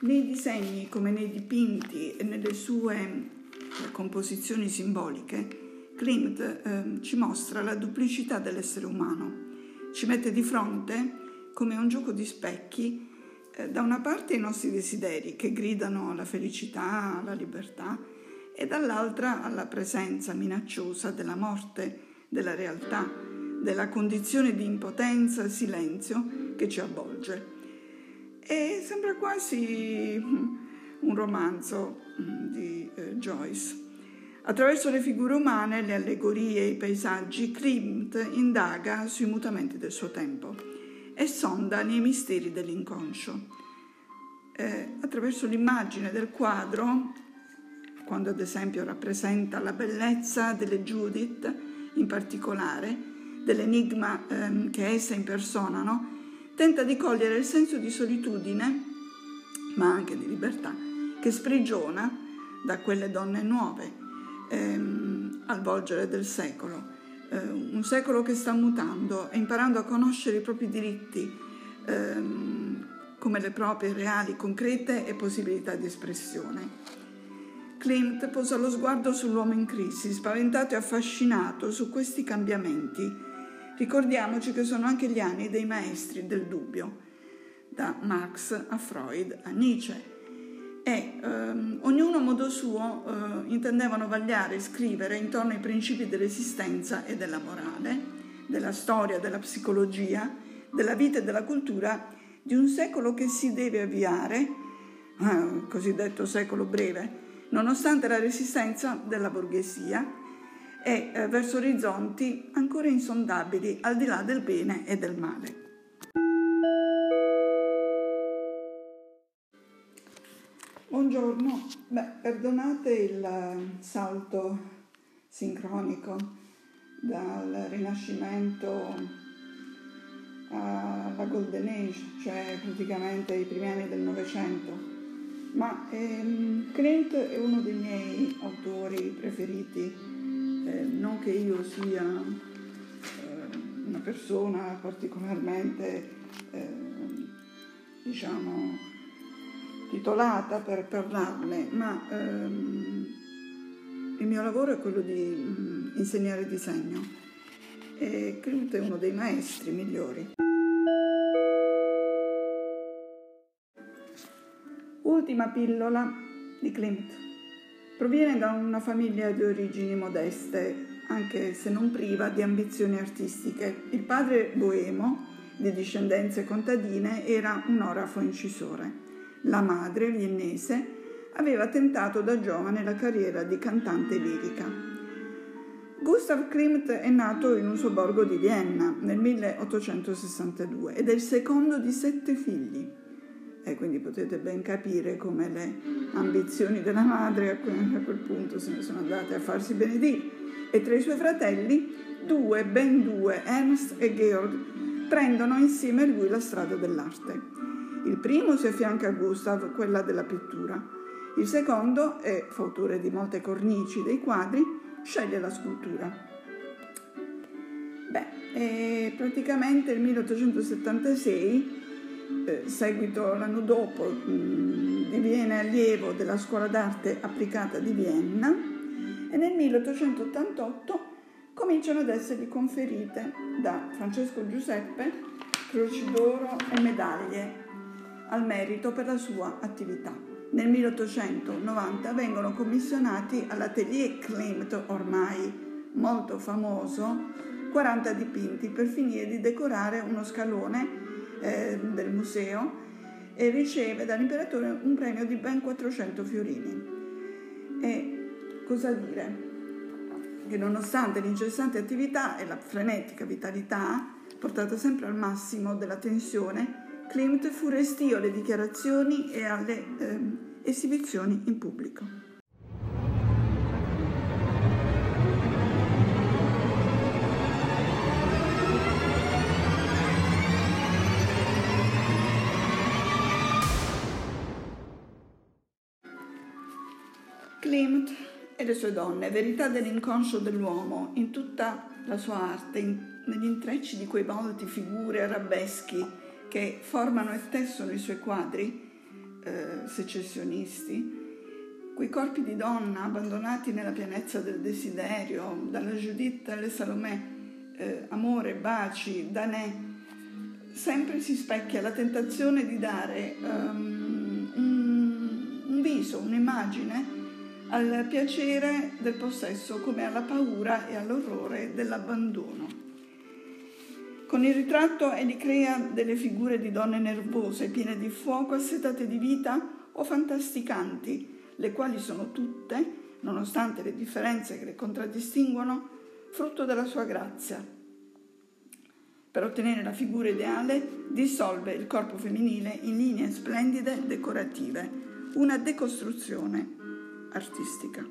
disegni come nei dipinti e nelle sue eh, composizioni simboliche, Klimt eh, ci mostra la duplicità dell'essere umano. Ci mette di fronte, come un gioco di specchi, eh, da una parte i nostri desideri che gridano alla felicità, alla libertà, e dall'altra alla presenza minacciosa della morte, della realtà, della condizione di impotenza e silenzio che ci avvolge. E sembra quasi un romanzo mm, di eh, Joyce. Attraverso le figure umane, le allegorie e i paesaggi, Klimt indaga sui mutamenti del suo tempo e sonda nei misteri dell'inconscio. Eh, attraverso l'immagine del quadro, quando ad esempio rappresenta la bellezza delle Judith in particolare, dell'enigma ehm, che essa impersonano, tenta di cogliere il senso di solitudine, ma anche di libertà, che sprigiona da quelle donne nuove ehm, al volgere del secolo. Eh, un secolo che sta mutando e imparando a conoscere i propri diritti ehm, come le proprie reali, concrete e possibilità di espressione. Klimt posa lo sguardo sull'uomo in crisi, spaventato e affascinato su questi cambiamenti Ricordiamoci che sono anche gli anni dei maestri del dubbio, da Marx a Freud a Nietzsche. E ehm, ognuno a modo suo eh, intendevano vagliare e scrivere intorno ai principi dell'esistenza e della morale, della storia, della psicologia, della vita e della cultura di un secolo che si deve avviare, eh, cosiddetto secolo breve, nonostante la resistenza della borghesia e eh, verso orizzonti ancora insondabili al di là del bene e del male. Buongiorno, Beh, perdonate il eh, salto sincronico dal Rinascimento alla Golden Age, cioè praticamente i primi anni del Novecento, ma ehm, Clint è uno dei miei autori preferiti non che io sia eh, una persona particolarmente, eh, diciamo, titolata per parlarne, ma ehm, il mio lavoro è quello di mh, mm, insegnare disegno e Klimt è uno dei maestri migliori. Ultima pillola di Klimt. Proviene da una famiglia di origini modeste, anche se non priva di ambizioni artistiche. Il padre boemo, di discendenze contadine, era un orafo incisore. La madre, viennese, aveva tentato da giovane la carriera di cantante lirica. Gustav Klimt è nato in un sobborgo di Vienna nel 1862 ed è il secondo di sette figli e quindi potete ben capire come le ambizioni della madre a quel punto se ne sono andate a farsi benedire. E tra i suoi fratelli, due, ben due, Ernst e Georg, prendono insieme lui la strada dell'arte. Il primo si affianca a Gustav, quella della pittura. Il secondo, è fautore di molte cornici dei quadri, sceglie la scultura. Beh, praticamente nel 1876 eh, seguito l'anno dopo mh, mm, diviene allievo della Scuola d'arte applicata di Vienna e nel 1888 cominciano ad essergli conferite da Francesco Giuseppe croci d'oro e medaglie al merito per la sua attività. Nel 1890 vengono commissionati all'Atelier Klimt, ormai molto famoso, 40 dipinti per finire di decorare uno scalone eh, del museo e riceve dall'imperatore un premio di ben 400 fiorini. E cosa dire? Che nonostante l'incessante attività e la frenetica vitalità, portata sempre al massimo della tensione, Klimt fu restio alle dichiarazioni e alle eh, esibizioni in pubblico. Klimt e le sue donne, verità dell'inconscio dell'uomo in tutta la sua arte, in, negli intrecci di quei volti, figure, arabeschi che formano e tessono i suoi quadri, eh, secessionisti, quei corpi di donna abbandonati nella pienezza del desiderio, dalla Giuditta alle Salomè, eh, amore, baci, danè, sempre si specchia la tentazione di dare um, un, un viso, un'immagine al piacere del possesso come alla paura e all'orrore dell'abbandono. Con il ritratto egli crea delle figure di donne nervose, piene di fuoco, assetate di vita o fantasticanti, le quali sono tutte, nonostante le differenze che le contraddistinguono, frutto della sua grazia. Per ottenere la figura ideale dissolve il corpo femminile in linee splendide decorative, una decostruzione artistica.